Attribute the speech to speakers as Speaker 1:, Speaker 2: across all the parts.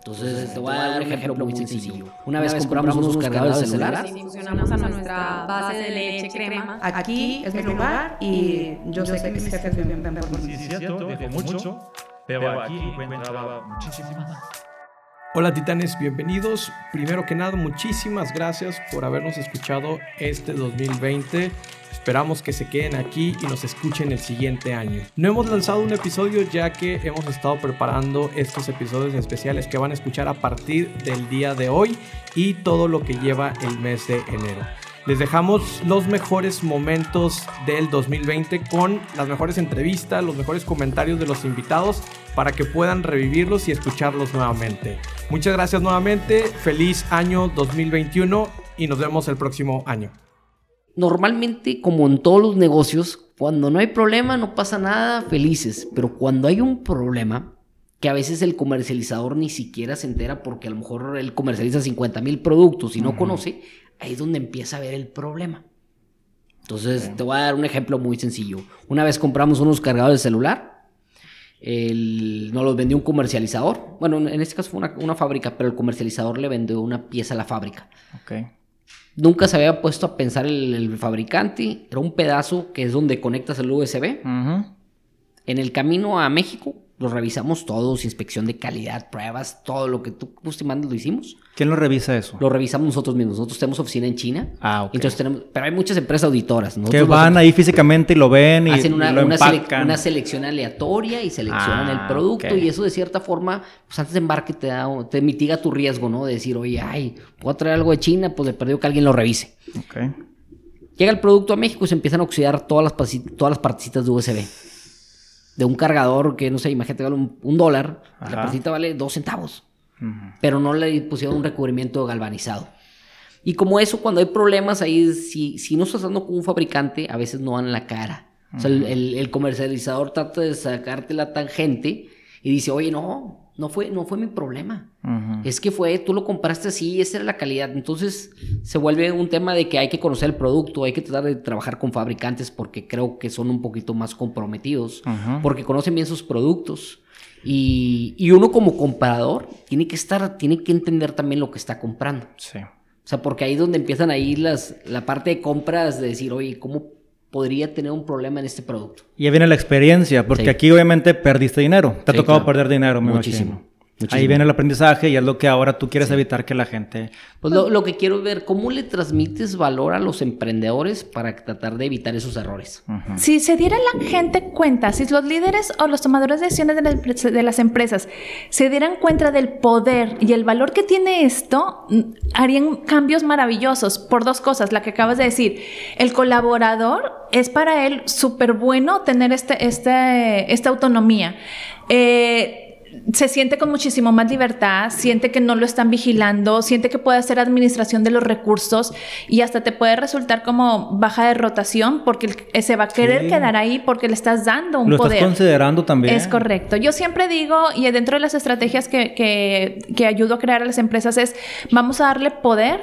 Speaker 1: Entonces, te voy a dar un ejemplo muy sencillo. Una vez compramos unos cargadores de celular.
Speaker 2: Fusionamos a nuestra base de leche crema.
Speaker 3: Aquí es mi lugar y yo sé que mis jefes me ven por
Speaker 4: Sí, es cierto, mucho, pero aquí encontraba muchísimas.
Speaker 5: Hola titanes, bienvenidos. Primero que nada, muchísimas gracias por habernos escuchado este 2020. Esperamos que se queden aquí y nos escuchen el siguiente año. No hemos lanzado un episodio ya que hemos estado preparando estos episodios especiales que van a escuchar a partir del día de hoy y todo lo que lleva el mes de enero. Les dejamos los mejores momentos del 2020 con las mejores entrevistas, los mejores comentarios de los invitados para que puedan revivirlos y escucharlos nuevamente. Muchas gracias nuevamente, feliz año 2021 y nos vemos el próximo año.
Speaker 1: Normalmente, como en todos los negocios, cuando no hay problema, no pasa nada, felices. Pero cuando hay un problema, que a veces el comercializador ni siquiera se entera porque a lo mejor él comercializa 50 mil productos y no conoce, ahí es donde empieza a ver el problema. Entonces, te voy a dar un ejemplo muy sencillo. Una vez compramos unos cargadores de celular, el- nos los vendió un comercializador. Bueno, en este caso fue una, una fábrica, pero el comercializador le vendió una pieza a la fábrica.
Speaker 6: Ok.
Speaker 1: Nunca se había puesto a pensar el, el fabricante. Era un pedazo que es donde conectas el USB. En el camino a México, lo revisamos todos, inspección de calidad, pruebas, todo lo que tú gustes y mandes lo hicimos.
Speaker 6: ¿Quién lo revisa eso?
Speaker 1: Lo revisamos nosotros mismos. Nosotros tenemos oficina en China.
Speaker 6: Ah, ok.
Speaker 1: Entonces tenemos, pero hay muchas empresas auditoras.
Speaker 6: que
Speaker 1: Nosotros
Speaker 6: van
Speaker 1: los-
Speaker 6: ahí físicamente y lo ven y,
Speaker 1: hacen una,
Speaker 6: y lo
Speaker 1: una sele-
Speaker 6: empacan.
Speaker 1: una selección aleatoria y seleccionan
Speaker 6: Ah,
Speaker 1: el producto
Speaker 6: ok.
Speaker 1: y eso de cierta forma, pues antes de embarque te, da, te mitiga tu riesgo, ¿no? De decir, oye, ay, voy a traer algo de China, pues le perdió que alguien lo revise.
Speaker 6: Ok.
Speaker 1: Llega el producto a México y se empiezan a oxidar todas las, todas las partecitas de USB. De un cargador que, no sé, imagínate, vale un, un dólar,
Speaker 6: Ajá.
Speaker 1: la partecita vale dos centavos. Pero no le pusieron un recubrimiento galvanizado. Y como eso, cuando hay problemas ahí, si, si no estás dando con un fabricante, a veces no en la cara. O sea, el, el- el comercializador trata de sacarte la tangente y dice, oye, no, no fue, no fue mi problema. Es que fue, tú lo compraste así, esa era la calidad. Entonces se vuelve un tema de que hay que conocer el producto, hay que tratar de trabajar con fabricantes porque creo que son un poquito más comprometidos, porque conocen bien sus productos. Y, y uno como comprador tiene que estar, tiene que entender también lo que está comprando.
Speaker 6: Sí.
Speaker 1: O sea, porque ahí es donde empiezan a ir las, la parte de compras de decir, oye, ¿cómo podría tener un problema en este producto?
Speaker 6: Y ya viene la experiencia, porque
Speaker 1: Sí.
Speaker 6: aquí obviamente perdiste dinero. Te ha
Speaker 1: Sí,
Speaker 6: tocado
Speaker 1: claro.
Speaker 6: perder dinero, me
Speaker 1: Muchísimo,
Speaker 6: imagino.
Speaker 1: Muchísimo.
Speaker 6: Ahí viene el aprendizaje y es lo que ahora tú quieres evitar que la gente...
Speaker 1: Pues lo, lo que quiero ver, ¿cómo le transmites valor a los emprendedores para tratar de evitar esos errores?
Speaker 2: Si se diera la gente cuenta, si los líderes o los tomadores de decisiones de, la empre- de las empresas se dieran cuenta del poder y el valor que tiene esto, mm, harían cambios maravillosos por dos cosas. La que acabas de decir, el colaborador es para él súper bueno tener este, este, esta autonomía. Eh, se siente con muchísimo más libertad, siente que no lo están vigilando, siente que puede hacer administración de los recursos y hasta te puede resultar como baja de rotación porque el- se va a querer
Speaker 6: Sí.
Speaker 2: quedar ahí porque le estás dando un
Speaker 6: Lo
Speaker 2: poder.
Speaker 6: estás considerando también.
Speaker 2: Es correcto. Yo siempre digo, y dentro de las estrategias que, que, que ayudo a crear a las empresas es, vamos a darle poder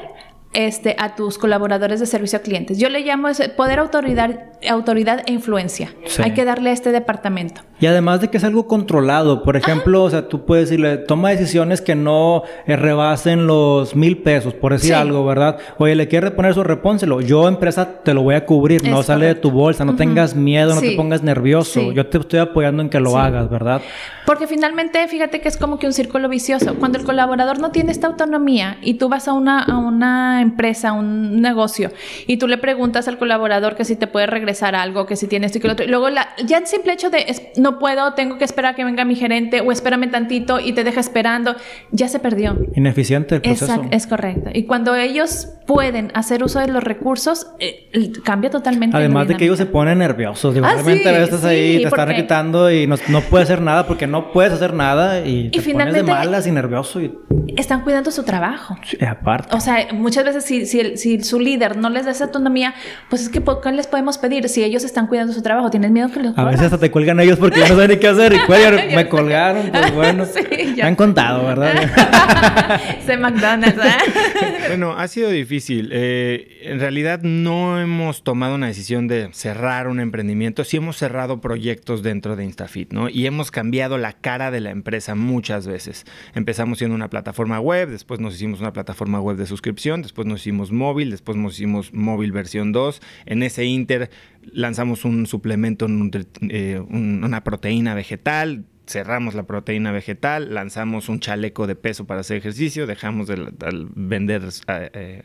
Speaker 2: este, a tus colaboradores de servicio a clientes. Yo le llamo ese poder, autoridad, autoridad e influencia.
Speaker 6: Sí.
Speaker 2: Hay que darle a este departamento.
Speaker 6: Y además de que es algo controlado, por ejemplo, o sea, tú puedes decirle, toma decisiones que no eh, rebasen los mil pesos, por decir
Speaker 2: Sí.
Speaker 6: algo, ¿verdad? Oye, le quieres reponer eso, repónselo. Yo, empresa, te lo voy a cubrir, no sale de tu bolsa, no tengas miedo, no te pongas nervioso. Yo te estoy apoyando en que lo hagas, ¿verdad?
Speaker 2: Porque finalmente, fíjate que es como que un círculo vicioso. Cuando el colaborador no tiene esta autonomía y tú vas a una, a una empresa, un negocio, y tú le preguntas al colaborador que si te puede regresar algo, que si tiene esto y que lo otro, y luego la, ya el simple hecho de es- no puedo, tengo que esperar a que venga mi gerente o espérame tantito y te deja esperando, ya se perdió.
Speaker 6: Ineficiente el proceso.
Speaker 2: Exacto, es correcto. Y cuando ellos pueden hacer uso de los recursos, eh, cambia totalmente.
Speaker 6: Además de que ellos se ponen nerviosos. Digo,
Speaker 2: Ah,
Speaker 6: realmente
Speaker 2: sí,
Speaker 6: veces
Speaker 2: sí,
Speaker 6: ahí te están quitando y no, no puedes hacer nada porque no puedes hacer nada y, te
Speaker 2: finalmente-
Speaker 6: pones de malas y nervioso. Y,
Speaker 2: Están cuidando su trabajo.
Speaker 6: sí, aparte.
Speaker 2: O sea, muchas veces si, si, el- si su líder no les da esa autonomía, pues es que ¿por ¿qué les podemos pedir? Si ellos están cuidando su trabajo, ¿tienes miedo que los
Speaker 6: A veces hasta te cuelgan ellos porque ya no saben ni qué hacer y cuelgan, me colgaron, pues bueno.
Speaker 2: Sí,
Speaker 6: me han contado, ¿verdad?
Speaker 2: Ese McDonald's, ¿eh?
Speaker 7: bueno, ha sido difícil. Eh, en realidad no hemos tomado una decisión de cerrar un emprendimiento. Sí hemos cerrado proyectos dentro de Instafit, ¿no? Y hemos cambiado la cara de la empresa muchas veces. Empezamos siendo una plataforma web, después nos hicimos una plataforma web de suscripción, después nos hicimos móvil, después nos hicimos móvil versión 2. En ese inter lanzamos un suplemento, eh, una proteína vegetal cerramos la proteína vegetal, lanzamos un chaleco de peso para hacer ejercicio, dejamos de, vender eh,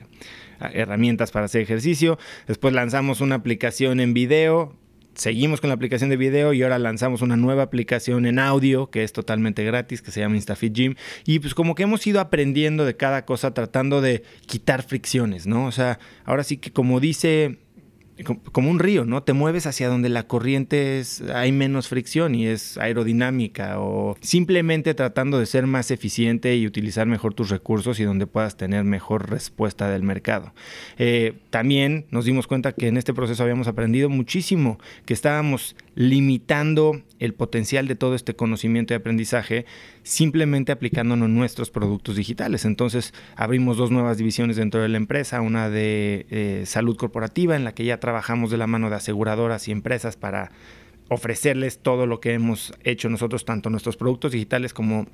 Speaker 7: herramientas para hacer ejercicio, después lanzamos una aplicación en video, seguimos con la aplicación de video y ahora lanzamos una nueva aplicación en audio que es totalmente gratis, que se llama InstaFit Gym. Y pues como que hemos ido aprendiendo de cada cosa tratando de quitar fricciones, ¿no? O sea, ahora sí que como dice como un río, ¿no? Te mueves hacia donde la corriente es, hay menos fricción y es aerodinámica o simplemente tratando de ser más eficiente y utilizar mejor tus recursos y donde puedas tener mejor respuesta del mercado. Eh, también nos dimos cuenta que en este proceso habíamos aprendido muchísimo, que estábamos limitando el potencial de todo este conocimiento y aprendizaje simplemente aplicándonos nuestros productos digitales. Entonces abrimos dos nuevas divisiones dentro de la empresa, una de eh, salud corporativa en la que ya trabajamos de la mano de aseguradoras y empresas para ofrecerles todo lo que hemos hecho nosotros, tanto nuestros productos digitales como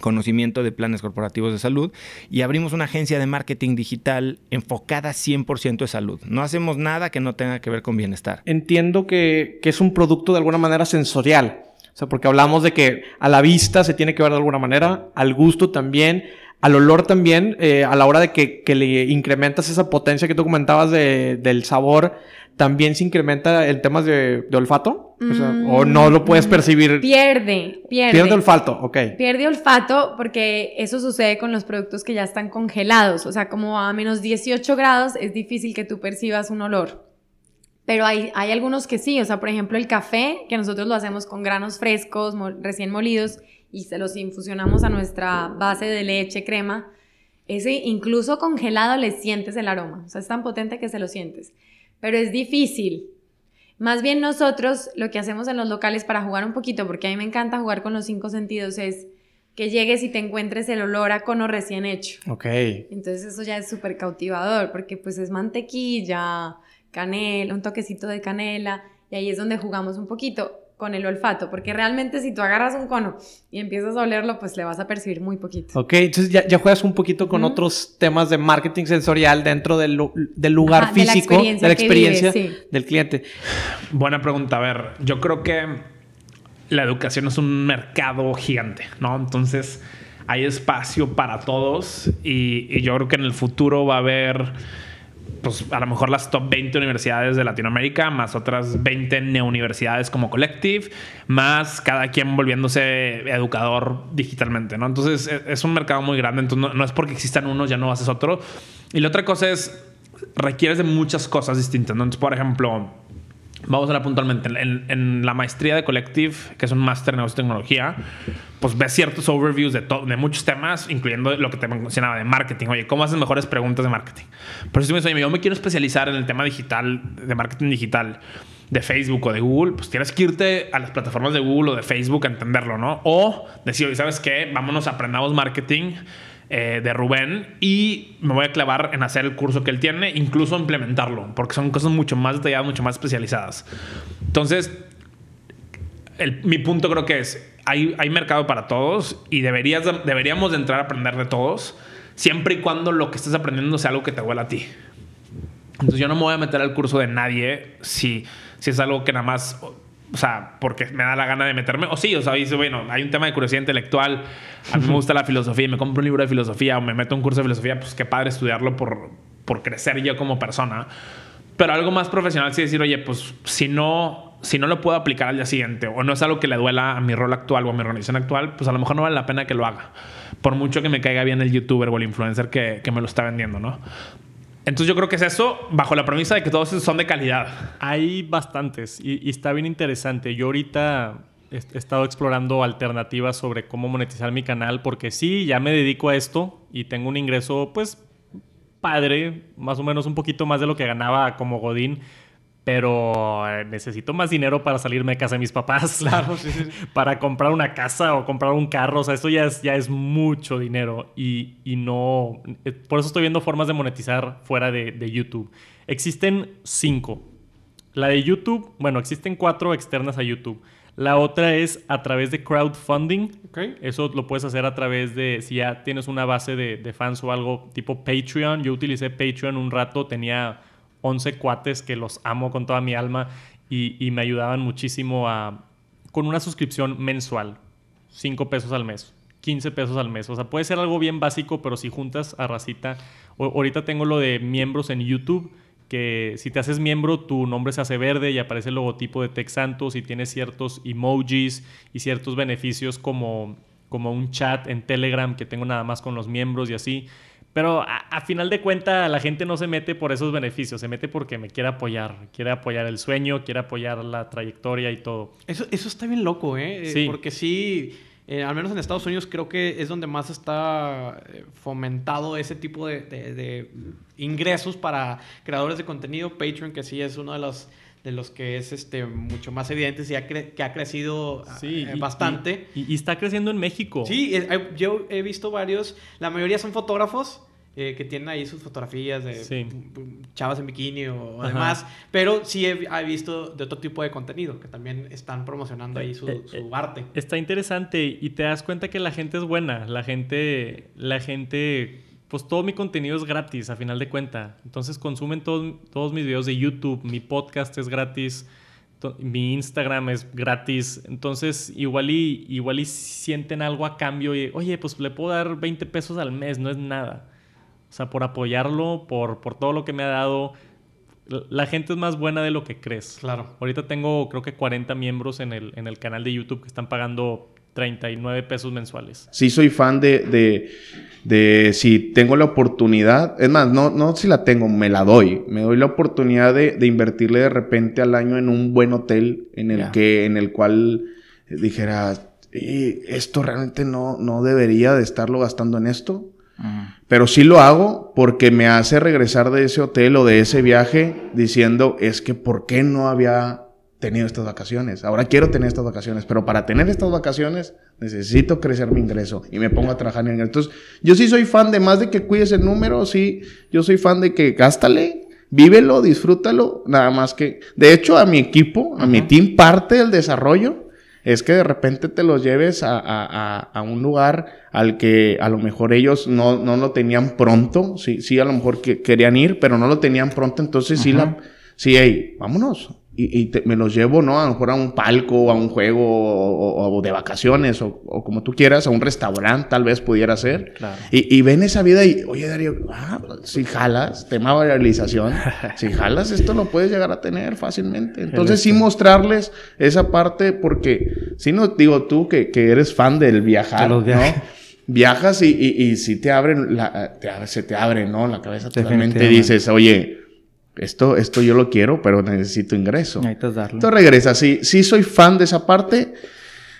Speaker 7: conocimiento de planes corporativos de salud y abrimos una agencia de marketing digital enfocada 100% de salud. No hacemos nada que no tenga que ver con bienestar.
Speaker 8: Entiendo que, que, es un producto de alguna manera sensorial. O sea, porque hablamos de que a la vista se tiene que ver de alguna manera, al gusto también, al olor también, eh, a la hora de que, que, le incrementas esa potencia que tú comentabas de, del sabor, también se incrementa el tema de, de olfato. O, sea, o, no lo puedes percibir.
Speaker 9: Pierde, pierde.
Speaker 8: Pierde olfato, ok.
Speaker 9: Pierde olfato porque eso sucede con los productos que ya están congelados. O sea, como a menos 18 grados es difícil que tú percibas un olor. Pero hay, hay algunos que sí, o sea, por ejemplo, el café, que nosotros lo hacemos con granos frescos, recién molidos, y se los infusionamos a nuestra base de leche, crema, ese incluso congelado le sientes el aroma, o sea, es tan potente que se lo sientes. Pero es difícil. Más bien nosotros lo que hacemos en los locales para jugar un poquito, porque a mí me encanta jugar con los cinco sentidos, es que llegues y te encuentres el olor a cono recién hecho.
Speaker 8: Ok.
Speaker 9: Entonces eso ya es súper cautivador, porque pues es mantequilla, canela, un toquecito de canela, y ahí es donde jugamos un poquito con el olfato, porque realmente si tú agarras un cono y empiezas a olerlo, pues le vas a percibir muy poquito.
Speaker 8: Ok, entonces ya, ya juegas un poquito con otros temas de marketing sensorial dentro del, del lugar físico, de la experiencia, del cliente. Buena pregunta, a ver, yo creo que la educación es un mercado gigante, ¿no? Entonces hay espacio para todos y, y yo creo que en el futuro va a haber pues a lo mejor las top 20 universidades de Latinoamérica, más otras 20 neuniversidades como Collective, más cada quien volviéndose educador digitalmente, ¿no? Entonces e, es un mercado muy grande, entonces no, es porque existan unos ya no haces otro. Y la otra cosa es, requieres de muchas cosas distintas, ¿no? Entonces, por ejemplo, Vamos a ver puntualmente. En, en, la maestría de Collective, que es un máster en negocio tecnología, pues ves ciertos overviews de, de muchos temas, incluyendo lo que te mencionaba de marketing. Oye, ¿cómo haces mejores preguntas de marketing? Por eso me dice, oye, yo me quiero especializar en el tema digital, de marketing digital, de Facebook o de Google. Pues tienes que irte a las plataformas de Google o de Facebook a entenderlo, ¿no? O decir, oye, ¿sabes qué? Vámonos, aprendamos marketing eh, de Rubén y me voy a clavar en hacer el curso que él tiene, incluso implementarlo, porque son cosas mucho más detalladas, mucho más especializadas. Entonces, mi punto creo que es, hay, hay mercado para todos y deberías, deberíamos de entrar a aprender de todos, siempre y cuando lo que estés aprendiendo sea algo que te huela a ti. Entonces yo no me voy a meter al curso de nadie si, si es algo que nada más o sea, porque me da la gana de meterme. O sí, o sea, dice, bueno, hay un tema de curiosidad intelectual. A mí me gusta la filosofía me compro un libro de filosofía o me meto un curso de filosofía. Pues qué padre estudiarlo por, por crecer yo como persona. Pero algo más profesional, sí decir, oye, pues si no, si no lo puedo aplicar al día siguiente o no es algo que le duela a mi rol actual o a mi organización actual, pues a lo mejor no vale la pena que lo haga. Por mucho que me caiga bien el youtuber o el influencer que, que me lo está vendiendo, ¿no? Entonces yo creo que es eso bajo la premisa de que todos son de calidad.
Speaker 10: Hay bastantes y, está bien interesante. Yo ahorita he, estado explorando alternativas sobre cómo monetizar mi canal porque sí, ya me dedico a esto y tengo un ingreso pues padre, más o menos un poquito más de lo que ganaba como Godín. Pero eh, necesito más dinero para salirme de casa de mis papás.
Speaker 5: Claro, sí, sí.
Speaker 10: para comprar una casa o comprar un carro. O sea, esto ya es, ya es mucho dinero y, y no... eh, Por eso estoy viendo formas de monetizar fuera de, de YouTube. Existen cinco. La de YouTube, bueno, existen cuatro externas a YouTube. La otra es a través de crowdfunding.
Speaker 5: Ok.
Speaker 10: Eso lo puedes hacer a través de, si ya tienes una base de, de fans o algo tipo Patreon. Yo utilicé Patreon un rato, tenía 11 cuates que los amo con toda mi alma y, y me ayudaban muchísimo a, con una suscripción mensual. 5 pesos al mes, 15 pesos al mes. O sea, puede ser algo bien básico, pero si juntas a racita. ahorita tengo lo de miembros en YouTube, que si te haces miembro, tu nombre se hace verde y aparece el logotipo de Tex Santos y tienes ciertos emojis y ciertos beneficios como, como un chat en Telegram que tengo nada más con los miembros y así. Pero a, a final de cuentas, la gente no se mete por esos beneficios, se mete porque me quiere apoyar, quiere apoyar el sueño, quiere apoyar la trayectoria y todo.
Speaker 5: Eso, eso está bien loco, ¿eh? Eh,
Speaker 10: Sí.
Speaker 5: Porque sí, eh, al menos en Estados Unidos creo que es donde más está eh, fomentado ese tipo de, de- de ingresos para creadores de contenido. Patreon, que sí es uno de los de los que es este mucho más evidente y ha que ha crecido
Speaker 10: Sí,
Speaker 5: eh,
Speaker 10: y-
Speaker 5: bastante.
Speaker 10: Y, y está creciendo en México.
Speaker 5: Sí, eh, eh, yo he visto varios, la mayoría son fotógrafos eh, que tienen ahí sus fotografías de
Speaker 10: Sí.
Speaker 5: mm, chavas en bikini o demás, pero sí he, he visto de otro tipo de contenido que también están promocionando ahí su,
Speaker 10: Eh,
Speaker 5: su
Speaker 10: eh,
Speaker 5: arte.
Speaker 10: Está interesante y te das cuenta que la gente es buena. La gente, la gente, pues todo mi contenido es gratis a final de cuenta. Entonces consumen todos, todos mis videos de YouTube, mi podcast es gratis, to- mi Instagram es gratis. Entonces igual y, igual y sienten algo a cambio y, oye, pues le puedo dar 20 pesos al mes, no es nada. O sea, por apoyarlo, por, por todo lo que me ha dado. La- La gente es más buena de lo que crees.
Speaker 5: Claro.
Speaker 10: Ahorita tengo creo que 40 miembros en el, en el canal de YouTube que están pagando 39 pesos mensuales.
Speaker 11: Sí soy fan de, de, de si tengo la oportunidad, es más, no, no si la tengo, me la doy. Me doy la oportunidad de, de invertirle de repente al año en un buen hotel en el
Speaker 6: Ya.
Speaker 11: que, en el cual dijera, "Eh, esto realmente no, no debería de estarlo gastando en esto. Pero sí lo hago porque me hace regresar de ese hotel o de ese viaje diciendo, es que ¿por qué no había tenido estas vacaciones? Ahora quiero tener estas vacaciones, pero para tener estas vacaciones necesito crecer mi ingreso y me pongo a trabajar en el Entonces, yo sí soy fan de más de que cuides el número, sí, yo soy fan de que gástale, vívelo, disfrútalo, nada más que, de hecho, a mi equipo, a mi team, parte del desarrollo es que de repente te los lleves a, a- a- a un lugar al que a lo mejor ellos no, no lo tenían pronto, sí, sí a lo mejor que querían ir, pero no lo tenían pronto, entonces sí, la, sí, hey, vámonos. Y, y te- me los llevo, ¿no? A lo mejor a un palco, a un juego, o, o- o de vacaciones, o, o como tú quieras, a un restaurante tal vez pudiera ser.
Speaker 6: Claro.
Speaker 11: Y, y ven esa vida y, oye, Darío, ah, si jalas, tema de realización, si jalas, esto lo puedes llegar a tener fácilmente. Entonces, sí mostrarles esa parte, porque, si no, digo tú que, que eres fan del viajar,
Speaker 6: De los
Speaker 11: ¿no? Viajas y, y, y si te abren, la, te se te abre, ¿no? La cabeza totalmente dices, oye, esto, esto yo lo quiero, pero necesito ingreso.
Speaker 6: Necesitas darle.
Speaker 11: Entonces regresa. Sí, sí soy fan de esa parte.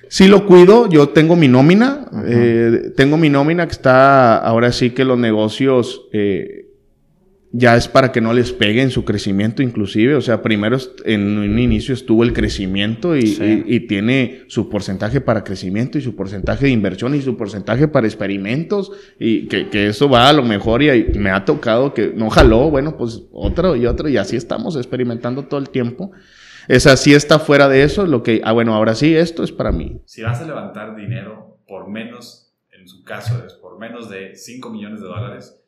Speaker 11: Sí lo cuido. Yo tengo mi nómina. eh, tengo mi nómina que está ahora sí que los negocios eh, ya es para que no les pegue en su crecimiento inclusive. O sea, primero en un inicio estuvo el crecimiento y,
Speaker 6: Sí.
Speaker 11: y- y tiene su porcentaje para crecimiento y su porcentaje de inversión y su porcentaje para experimentos y que, que eso va a lo mejor y me ha tocado que no jaló, bueno, pues otro y otro y así estamos experimentando todo el tiempo. Es así está fuera de eso, lo que, ah, bueno, ahora sí, esto es para mí.
Speaker 12: Si vas a levantar dinero por menos, en su caso es por menos de 5 millones de dólares,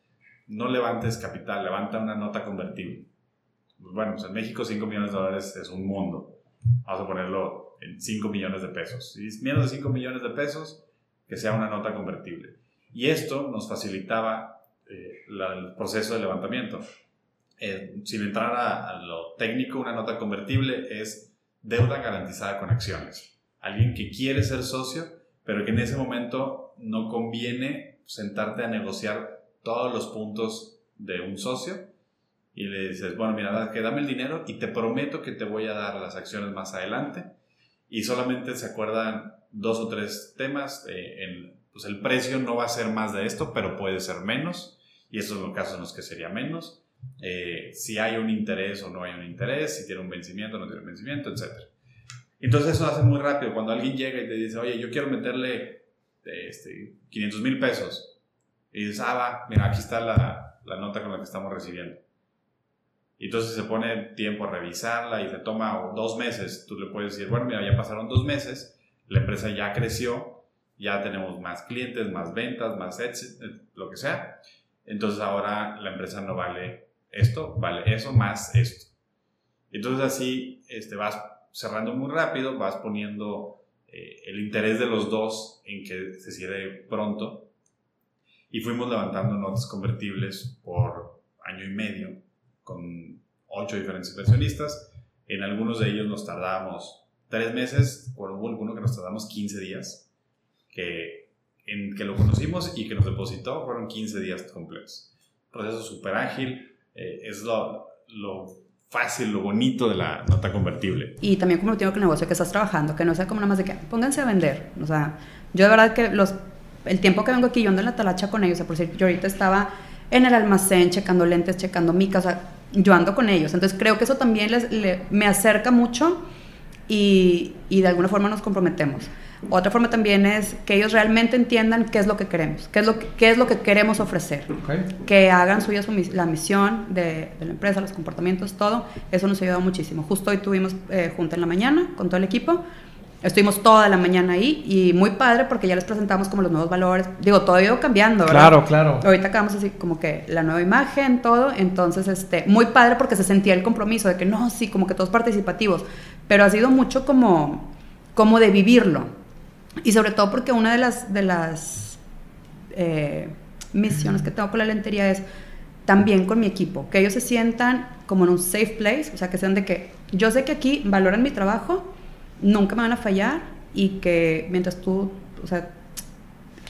Speaker 12: no levantes capital, levanta una nota convertible. Pues bueno, pues en México 5 millones de dólares es un mundo. Vamos a ponerlo en 5 millones de pesos. Si es menos de 5 millones de pesos, que sea una nota convertible. Y esto nos facilitaba eh, el proceso de levantamiento. Eh, sin entrar a lo técnico, una nota convertible es deuda garantizada con acciones. Alguien que quiere ser socio, pero que en ese momento no conviene sentarte a negociar todos los puntos de un socio y le dices, bueno, mira, que dame el dinero y te prometo que te voy a dar las acciones más adelante y solamente se acuerdan dos o tres temas, eh, en, pues el precio no va a ser más de esto, pero puede ser menos y esos son los casos en los que sería menos. eh, si hay un interés o no hay un interés, si tiene un vencimiento o no tiene un vencimiento, etc. Entonces eso hace muy rápido. Cuando alguien llega y te dice, oye, yo quiero meterle este, 500 mil pesos, y dices, ah, va, mira, aquí está la, la nota con la que estamos recibiendo. Y entonces se pone tiempo a revisarla y se toma dos meses. Tú le puedes decir, bueno, mira, ya pasaron dos meses, la empresa ya creció, ya tenemos más clientes, más ventas, más éxito, lo que sea. Entonces ahora la empresa no vale esto, vale eso más esto. Entonces así este, vas cerrando muy rápido, vas poniendo eh, el interés de los dos en que se cierre pronto. Y fuimos levantando notas convertibles por año y medio con ocho diferentes inversionistas. En algunos de ellos nos tardamos tres meses, por hubo alguno que nos tardamos 15 días, que, en que lo conocimos y que nos depositó fueron 15 días completos. Proceso súper ágil, eh, es lo, lo fácil, lo bonito de la nota convertible.
Speaker 3: Y también como tengo que negocio que estás trabajando, que no sea como nada más de que pónganse a vender. O sea, yo de verdad que los, el tiempo que vengo aquí, yo ando en la talacha con ellos, o sea, por decir, yo ahorita estaba en el almacén checando lentes, checando micas, o sea, yo ando con ellos. Entonces creo que eso también les, me acerca mucho y, y, de alguna forma nos comprometemos. Otra forma también es que ellos realmente entiendan qué es lo que queremos, qué es lo que, qué es lo que queremos ofrecer. Que hagan suya su, la misión de, de, la empresa, los comportamientos, todo. Eso nos ha ayudado muchísimo. Justo hoy tuvimos eh, junta en la mañana con todo el equipo Estuvimos toda la mañana ahí y muy padre porque ya les presentamos como los nuevos valores. Digo, todo ido cambiando, ¿verdad?
Speaker 5: Claro, claro.
Speaker 3: Ahorita acabamos así como que la nueva imagen, todo. Entonces, este, muy padre porque se sentía el compromiso de que no, sí, como que todos participativos. Pero ha sido mucho como, como de vivirlo. Y sobre todo porque una de las, de las eh, misiones que tengo con la lentería es también con mi equipo, que ellos se sientan como en un safe place, o sea, que sean de que yo sé que aquí valoran mi trabajo nunca me van a fallar y que mientras tú, o sea,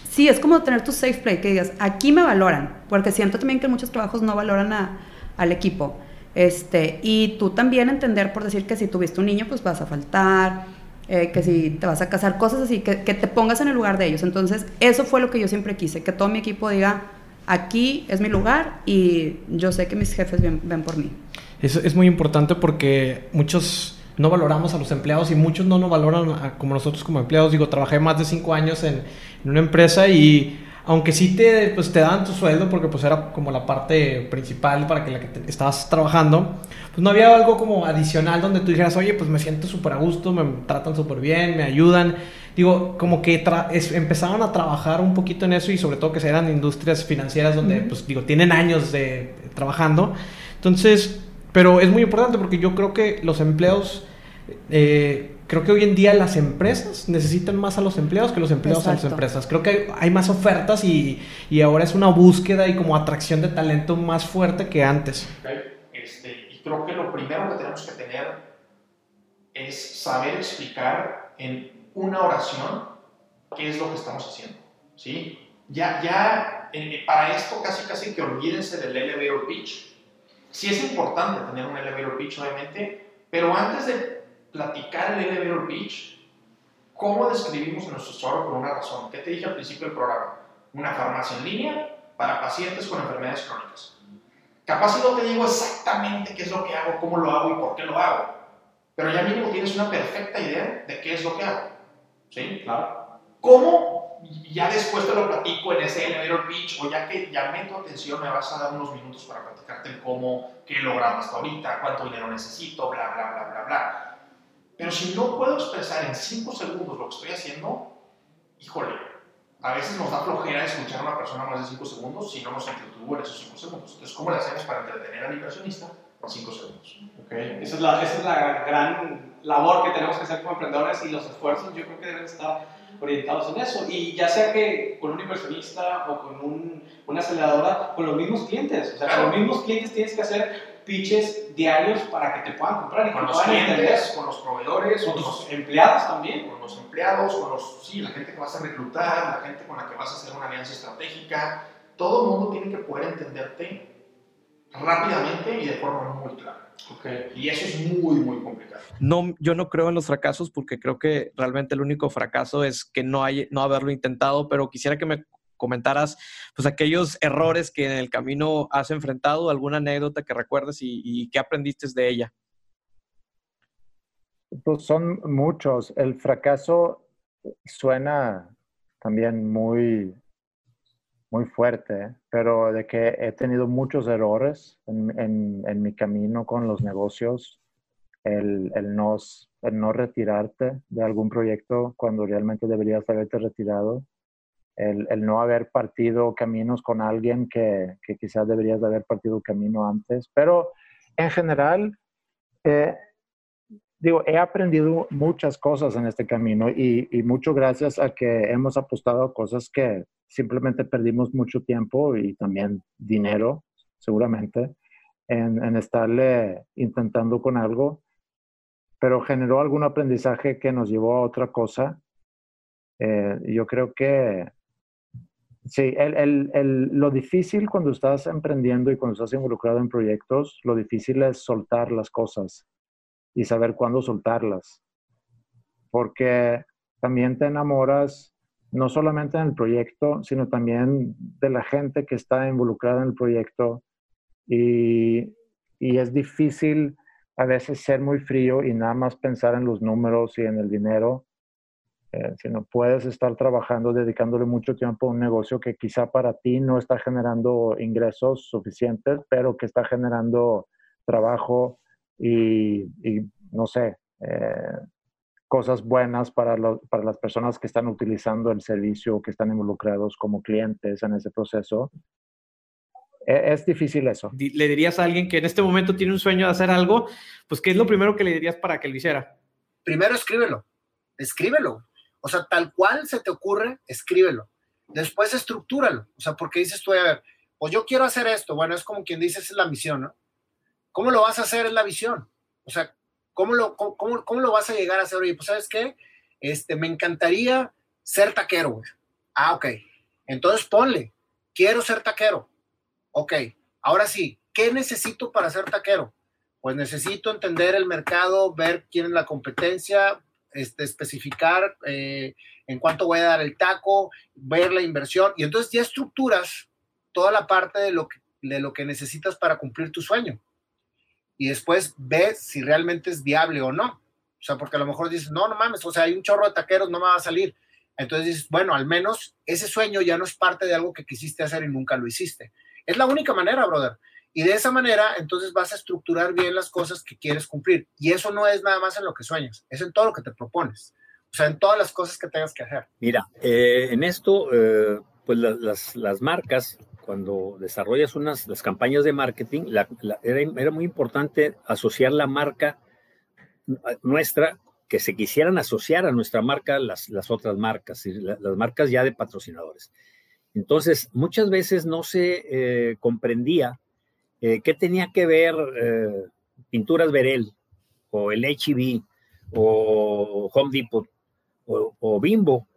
Speaker 3: sí, es como tener tu safe play, que digas, aquí me valoran, porque siento también que muchos trabajos no valoran a, al equipo. Este, y tú también entender por decir que si tuviste un niño, pues vas a faltar, eh, que si te vas a casar, cosas así, que, que, te pongas en el lugar de ellos. Entonces, eso fue lo que yo siempre quise, que todo mi equipo diga, aquí es mi lugar y yo sé que mis jefes ven, ven por mí.
Speaker 5: Eso es muy importante porque muchos no valoramos a los empleados y muchos no nos valoran como nosotros como empleados. Digo, trabajé más de cinco años en, una empresa y aunque sí te, pues, te daban tu sueldo porque pues era como la parte principal para que la que estabas trabajando, pues no había algo como adicional donde tú dijeras, oye, pues me siento súper a gusto, me tratan súper bien, me ayudan. Digo, como que empezaban a trabajar un poquito en eso y sobre todo que eran industrias financieras donde, pues digo, tienen años de trabajando. Entonces, pero es muy importante porque yo creo que los empleados, eh, creo que hoy en día las empresas necesitan más a los empleados que los empleados a las empresas. Creo que hay, más ofertas y, y, ahora es una búsqueda y como atracción de talento más fuerte que antes.
Speaker 13: Este, y creo que lo primero que tenemos que tener es saber explicar en una oración qué es lo que estamos haciendo. ¿sí? Ya, ya eh, para esto casi casi que olvídense del elevator pitch Sí es importante tener un elevator pitch, obviamente, pero antes de platicar el elevator pitch, ¿cómo describimos nuestro store por una razón? ¿Qué te dije al principio del programa? Una farmacia en línea para pacientes con enfermedades crónicas. Capaz si no te digo exactamente qué es lo que hago, cómo lo hago y por qué lo hago, pero ya mínimo tienes una perfecta idea de qué es lo que hago. ¿Sí? Claro. ¿Cómo ya después te lo platico en ese elevator pitch o ya que llamé tu atención me vas a dar unos minutos para platicarte el cómo, qué he logrado hasta ahorita, cuánto dinero necesito, bla, bla, bla, bla, bla. Pero si no puedo expresar en 5 segundos lo que estoy haciendo, híjole, a veces nos da flojera escuchar a una persona más de 5 segundos si no nos entretuvo en esos 5 segundos. Entonces, ¿cómo le hacemos para entretener al inversionista en 5 segundos?
Speaker 14: Okay. Esa, es la, esa es la gran labor que tenemos que hacer como emprendedores y los esfuerzos yo creo que deben estar orientados en eso. Y ya sea que con un inversionista o con un, una aceleradora, con los mismos clientes. O sea, con los mismos clientes tienes que hacer pitches diarios para que te puedan comprar. Y
Speaker 13: con los clientes, con los proveedores,
Speaker 14: con los empleados también.
Speaker 13: Con los empleados, con los, sí, la gente que vas a reclutar, la gente con la que vas a hacer una alianza estratégica. Todo el mundo tiene que poder entenderte rápidamente y de forma muy clara. Okay. Y eso es muy, muy complicado.
Speaker 5: No, yo no creo en los fracasos porque creo que realmente el único fracaso es que no, hay, no haberlo intentado, pero quisiera que me comentaras pues aquellos errores que en el camino has enfrentado, alguna anécdota que recuerdes y, y qué aprendiste de ella.
Speaker 15: Pues son muchos. El fracaso suena también muy, muy fuerte, pero de que he tenido muchos errores en, mi camino con los negocios, el, no, el no retirarte de algún proyecto cuando realmente deberías haberte retirado, el, no haber partido caminos con alguien que, que, quizás deberías haber partido camino antes, pero en general, eh, digo, he aprendido muchas cosas en este camino y, y, mucho gracias a que hemos apostado a cosas que simplemente perdimos mucho tiempo y también dinero, seguramente, en, en estarle intentando con algo, pero generó algún aprendizaje que nos llevó a otra cosa. Eh, yo creo que sí, el, el, el, lo difícil cuando estás emprendiendo y cuando estás involucrado en proyectos, lo difícil es soltar las cosas y saber cuándo soltarlas. Porque también te enamoras no solamente en el proyecto, sino también de la gente que está involucrada en el proyecto. Y, y, es difícil a veces ser muy frío y nada más pensar en los números y en el dinero, eh, sino puedes estar trabajando, dedicándole mucho tiempo a un negocio que quizá para ti no está generando ingresos suficientes, pero que está generando trabajo y, y no sé, eh, cosas buenas para, lo, para las personas que están utilizando el servicio, que están involucrados como clientes en ese proceso. E, es difícil eso.
Speaker 5: ¿Le dirías a alguien que en este momento tiene un sueño de hacer algo? Pues, ¿qué es lo primero que le dirías para que lo hiciera?
Speaker 16: Primero, escríbelo. Escríbelo. O sea, tal cual se te ocurre, escríbelo. Después, estructúralo. O sea, porque dices tú, a ver, pues yo quiero hacer esto. Bueno, es como quien dice, es la misión, ¿no? ¿Cómo lo vas a hacer? Es la visión. O sea, ¿cómo lo, cómo, cómo lo vas a llegar a hacer? Oye, pues, ¿sabes qué? Este, me encantaría ser taquero. Ah, ok. Entonces ponle, quiero ser taquero. Ok, ahora sí, ¿qué necesito para ser taquero? Pues necesito entender el mercado, ver quién es la competencia, este, especificar eh, en cuánto voy a dar el taco, ver la inversión, y entonces ya estructuras toda la parte de lo que, de lo que necesitas para cumplir tu sueño y después ves si realmente es viable o no. O sea, porque a lo mejor dices, no, no mames, o sea, hay un chorro de taqueros, no me va a salir. Entonces dices, bueno, al menos ese sueño ya no es parte de algo que quisiste hacer y nunca lo hiciste. Es la única manera, brother. Y de esa manera, entonces vas a estructurar bien las cosas que quieres cumplir. Y eso no es nada más en lo que sueñas, es en todo lo que te propones. O sea, en todas las cosas que tengas que hacer.
Speaker 17: Mira, eh, en esto, eh, pues las, las marcas cuando desarrollas unas las campañas de marketing, la, era, era, muy importante asociar la marca nuestra, que se quisieran asociar a nuestra marca las, las otras marcas, las marcas ya de patrocinadores. Entonces, muchas veces no se eh, comprendía eh, qué tenía que ver eh, Pinturas Verel o el HB o Home Depot o, Bimbo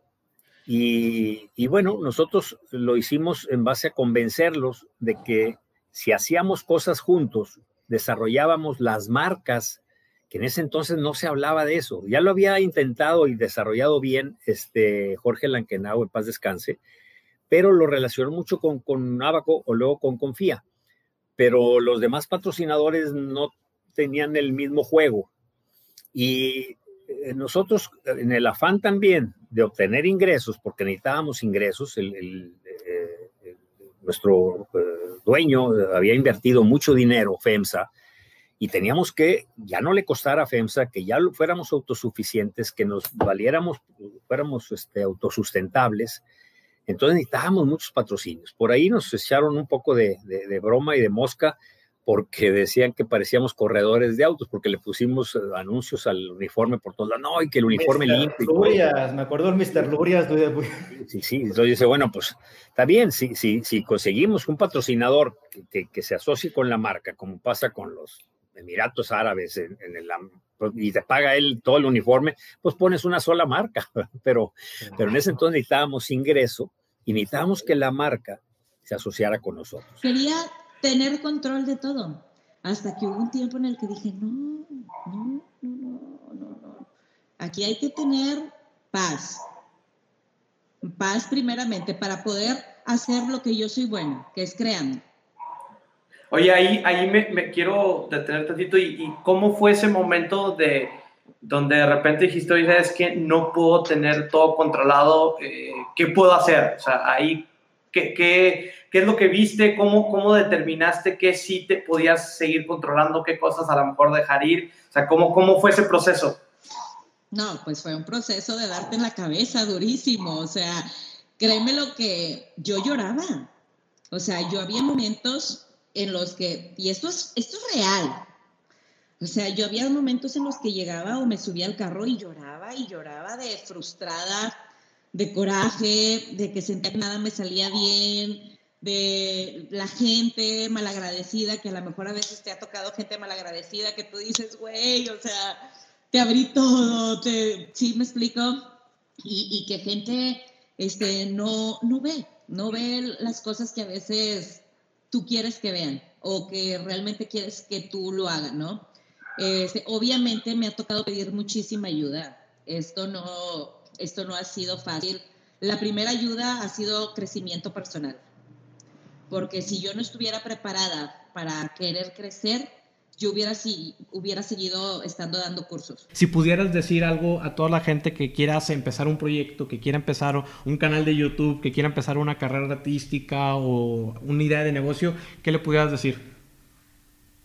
Speaker 17: y, bueno, nosotros lo hicimos en base a convencerlos de que si hacíamos cosas juntos, desarrollábamos las marcas, que en ese entonces no se hablaba de eso. Ya lo había intentado y desarrollado bien este Jorge Lankenau, en paz descanse, pero lo relacionó mucho con, con o luego con Confía. Pero los demás patrocinadores no tenían el mismo juego. Y eh, nosotros, en el afán también de obtener ingresos, porque necesitábamos ingresos, el, eh, nuestro eh, dueño había invertido mucho dinero, FEMSA, y teníamos que, ya no le costara a FEMSA, que ya fuéramos autosuficientes, que nos valiéramos, fuéramos este, autosustentables. Entonces necesitábamos muchos patrocinios. Por ahí nos echaron un poco de, de broma y de mosca porque decían que parecíamos corredores de autos, porque le pusimos eh, anuncios al uniforme por todos lados, no, y que el uniforme limpio.
Speaker 6: Lurias, me acuerdo del Mr. Lurias.
Speaker 17: Sí, sí, entonces dice, bueno, pues está bien, si, si, si conseguimos un patrocinador que, que, se asocie con la marca, como pasa con los Emiratos Árabes en, en el y te paga él todo el uniforme, pues pones una sola marca, pero, pero en ese entonces necesitábamos ingreso y necesitábamos que la marca se asociara con nosotros.
Speaker 18: Quería tener control de todo. Hasta que hubo un tiempo en el que dije, no, no, no, no, no, no. Aquí hay que tener paz. Paz primeramente para poder hacer lo que yo soy bueno, que es creando.
Speaker 19: Oye, ahí, ahí me, me quiero detener tantito y, y cómo fue ese momento de donde de repente dijiste, oye, es que no puedo tener todo controlado, eh, ¿qué puedo hacer? O sea, ahí, ¿qué, qué, qué es lo que viste? ¿Cómo, ¿Cómo determinaste que sí te podías seguir controlando, qué cosas a lo mejor dejar ir? O sea, ¿cómo, cómo fue ese proceso?
Speaker 18: No, pues fue un proceso de darte en la cabeza durísimo. O sea, créeme lo que yo lloraba. O sea, yo había momentos en los que, y esto es, esto es real. O sea, yo había momentos en los que llegaba o me subía al carro y lloraba y lloraba de frustrada, de coraje, de que sentía que nada me salía bien, de la gente malagradecida, que a lo mejor a veces te ha tocado gente malagradecida que tú dices, güey, o sea, te abrí todo, te, sí me explico, y, y que gente este, no, no ve, no ve las cosas que a veces tú quieres que vean o que realmente quieres que tú lo hagan, ¿no? Este, obviamente me ha tocado pedir muchísima ayuda. Esto no, esto no ha sido fácil. La primera ayuda ha sido crecimiento personal. Porque si yo no estuviera preparada para querer crecer, yo hubiera, si, hubiera seguido estando dando cursos.
Speaker 5: Si pudieras decir algo a toda la gente que quiera empezar un proyecto, que quiera empezar un canal de YouTube, que quiera empezar una carrera artística o una idea de negocio, ¿qué le pudieras decir?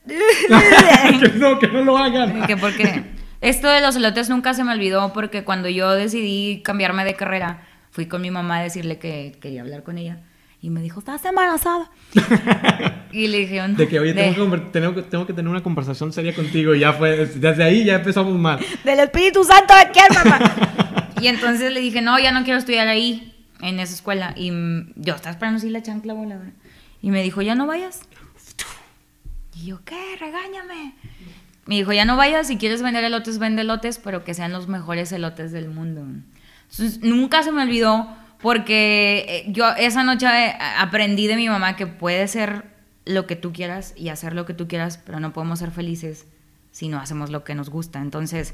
Speaker 5: que no, que no lo hagan.
Speaker 20: Que porque esto de los elotes nunca se me olvidó porque cuando yo decidí cambiarme de carrera, fui con mi mamá a decirle que quería hablar con ella. Y me dijo, estás embarazada. y le dije,
Speaker 5: De que, oye,
Speaker 20: de-
Speaker 5: tengo, que, tengo que- tengo que tener una conversación seria contigo. Y ya fue, desde ahí ya empezamos mal.
Speaker 20: Del Espíritu Santo de quién, mamá. y entonces le dije, no, ya no quiero estudiar ahí, en esa escuela. Y yo estaba esperando si la chancla bola. ¿verdad? Y me dijo, ya no vayas. Y yo, ¿qué? Regáñame. Me dijo, ya no vayas, si quieres vender elotes, vende elotes, pero que sean los mejores elotes del mundo. Entonces, nunca se me olvidó porque eh, yo esa noche eh, aprendí de mi mamá que puede ser lo que tú quieras y hacer lo que tú quieras, pero no podemos ser felices si no hacemos lo que nos gusta. Entonces,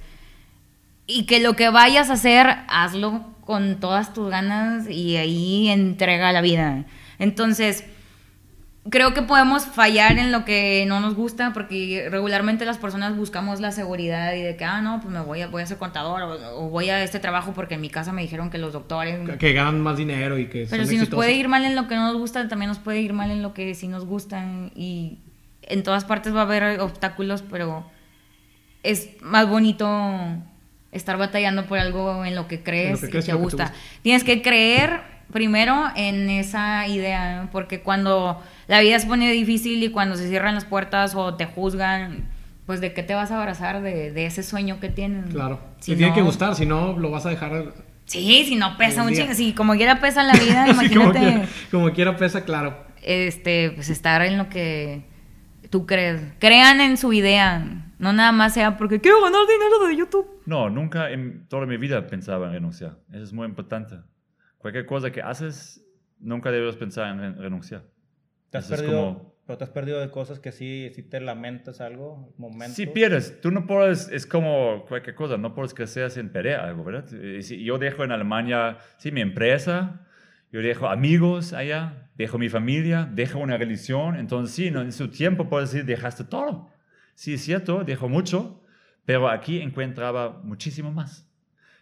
Speaker 20: y que lo que vayas a hacer, hazlo con todas tus ganas y ahí entrega la vida. Entonces, creo que podemos fallar en lo que no nos gusta porque regularmente las personas buscamos la seguridad y de que, ah, no, pues me voy a, voy a ser contador o, o voy a este trabajo porque en mi casa me dijeron que los doctores...
Speaker 5: Que, que ganan más dinero y que
Speaker 20: Pero
Speaker 5: son
Speaker 20: si nos
Speaker 5: exitosos.
Speaker 20: puede ir mal en lo que no nos gusta, también nos puede ir mal en lo que sí nos gusta. Y en todas partes va a haber obstáculos, pero es más bonito estar batallando por algo en lo que crees,
Speaker 5: que crees
Speaker 20: y te
Speaker 5: lo que te
Speaker 20: gusta.
Speaker 5: gusta.
Speaker 20: Tienes que creer primero en esa idea, ¿no? porque cuando la vida se pone difícil y cuando se cierran las puertas o te juzgan, pues de qué te vas a abrazar de, de ese sueño que tienen.
Speaker 5: Claro.
Speaker 20: Si
Speaker 5: te tiene
Speaker 20: no-
Speaker 5: que gustar, si no lo vas a dejar.
Speaker 20: Sí, si no pesa un chingo, si como quiera pesa la vida,
Speaker 5: Sí, como,
Speaker 20: imagínate
Speaker 5: quiera, como quiera pesa, claro.
Speaker 20: este, pues estar en lo que tú crees. Crean en su idea, no nada más sea porque quiero ganar dinero de YouTube.
Speaker 4: No, nunca en toda mi vida pensaba en renunciar. Eso es muy importante. Cualquier cosa que haces, nunca debes pensar en ren- renunciar.
Speaker 21: ¿Te has perdido,
Speaker 4: como-
Speaker 21: pero te has perdido de cosas que sí, sí te lamentas algo, momentos?
Speaker 4: Si pierdes, tú no puedes, es como cualquier cosa, no puedes crecer sin perder algo, ¿verdad? Si yo dejo en Alemania, sí, mi empresa, yo dejo amigos allá, dejo mi familia, dejo una religión, entonces sí, en su tiempo puedes decir, dejaste todo. Sí, es cierto, dejo mucho, pero aquí encontraba muchísimo más.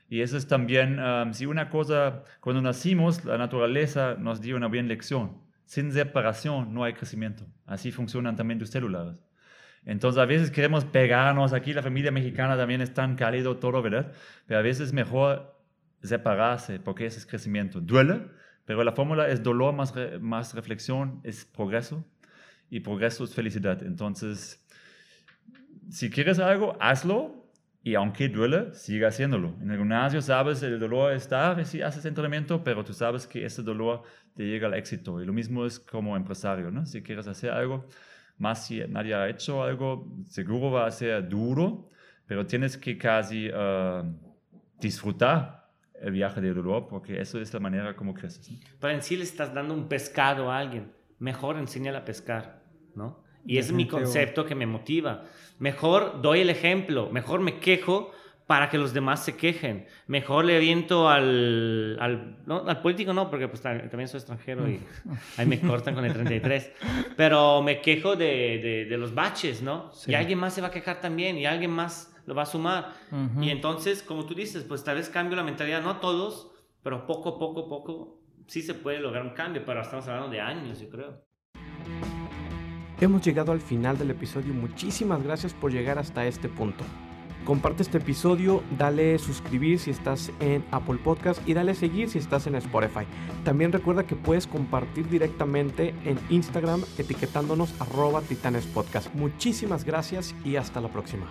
Speaker 4: Y eso es también, um, si una cosa, cuando nacimos, la naturaleza nos dio una buena lección. Sin separación no hay crecimiento. Así funcionan también tus células. Entonces a veces queremos pegarnos, aquí la familia mexicana también es tan cálido todo, ¿verdad? Pero a veces es mejor separarse porque ese es crecimiento. Duele, pero la fórmula es dolor más, más reflexión, es progreso y progreso es felicidad. Entonces, si quieres algo, hazlo y aunque duele, sigue haciéndolo. En el gimnasio sabes el dolor está si haces entrenamiento, pero tú sabes que ese dolor te llega al éxito. Y lo mismo es como empresario, ¿no? Si quieres hacer algo, más si nadie ha hecho algo, seguro va a ser duro, pero tienes que casi eh, disfrutar el viaje del dolor porque eso es la manera como creces. ¿no?
Speaker 22: Pero en sí le estás dando un pescado a alguien. Mejor enséñale a pescar, ¿no? Y es mi concepto que me motiva. Mejor doy el ejemplo, mejor me quejo, para que los demás se quejen. Mejor le aviento al, al, no, al político, no, porque pues ta- también soy extranjero y ahí me cortan con el 33. Pero me quejo de, de, de los baches, ¿no?
Speaker 6: Sí.
Speaker 22: Y alguien más se va a quejar también y alguien más lo va a sumar.
Speaker 6: Ujú.
Speaker 22: Y entonces, como tú dices, pues tal vez cambio la mentalidad, no todos, pero poco, poco, poco, sí se puede lograr un cambio, pero estamos hablando de años, yo creo.
Speaker 5: Hemos llegado al final del episodio. Muchísimas gracias por llegar hasta este punto. Comparte este episodio, dale suscribir si estás en Apple Podcast y dale seguir si estás en Spotify. También recuerda que puedes compartir directamente en Instagram etiquetándonos arroba titanespodcast. Muchísimas gracias y hasta la próxima.